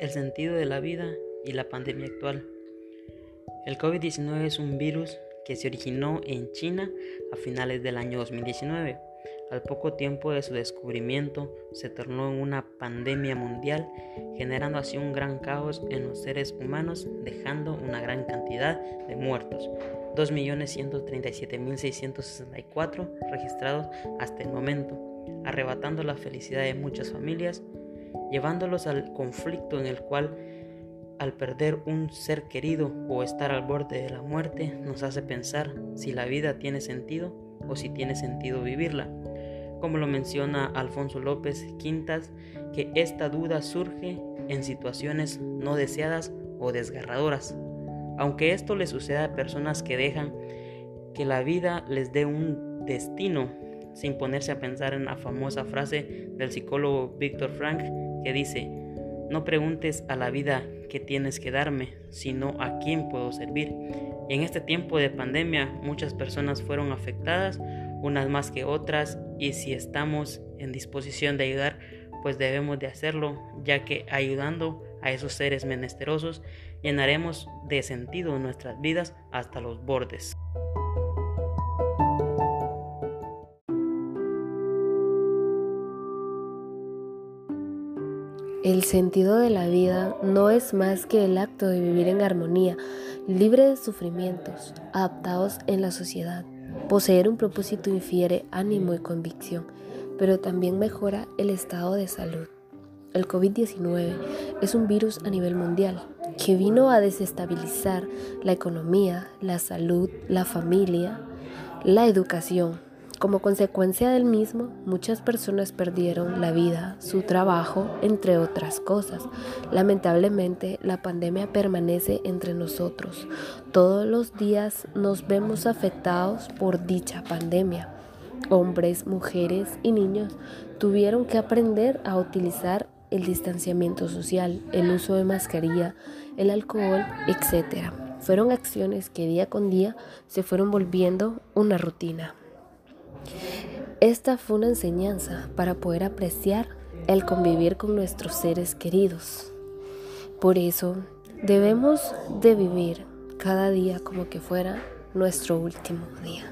el sentido de la vida y la pandemia actual. El COVID-19 es un virus que se originó en China a finales del año 2019. Al poco tiempo de su descubrimiento, se tornó en una pandemia mundial, generando así un gran caos en los seres humanos, dejando una gran cantidad de muertos, 2.137.664 registrados hasta el momento, arrebatando la felicidad de muchas familias, llevándolos al conflicto en el cual al perder un ser querido o estar al borde de la muerte nos hace pensar si la vida tiene sentido o si tiene sentido vivirla. Como lo menciona Alfonso López Quintas, que esta duda surge en situaciones no deseadas o desgarradoras. Aunque esto le suceda a personas que dejan que la vida les dé un destino sin ponerse a pensar en la famosa frase del psicólogo Víctor Frank que dice, no preguntes a la vida qué tienes que darme, sino a quién puedo servir. Y en este tiempo de pandemia muchas personas fueron afectadas, unas más que otras, y si estamos en disposición de ayudar, pues debemos de hacerlo, ya que ayudando a esos seres menesterosos llenaremos de sentido nuestras vidas hasta los bordes. El sentido de la vida no es más que el acto de vivir en armonía, libre de sufrimientos, adaptados en la sociedad. Poseer un propósito infiere ánimo y convicción, pero también mejora el estado de salud. El COVID-19 es un virus a nivel mundial que vino a desestabilizar la economía, la salud, la familia, la educación, como consecuencia del mismo, muchas personas perdieron la vida, su trabajo, entre otras cosas. Lamentablemente, la pandemia permanece entre nosotros. Todos los días nos vemos afectados por dicha pandemia. Hombres, mujeres y niños tuvieron que aprender a utilizar el distanciamiento social, el uso de mascarilla, el alcohol, etc. Fueron acciones que día con día se fueron volviendo una rutina. Esta fue una enseñanza para poder apreciar el convivir con nuestros seres queridos. Por eso debemos de vivir cada día como que fuera nuestro último día.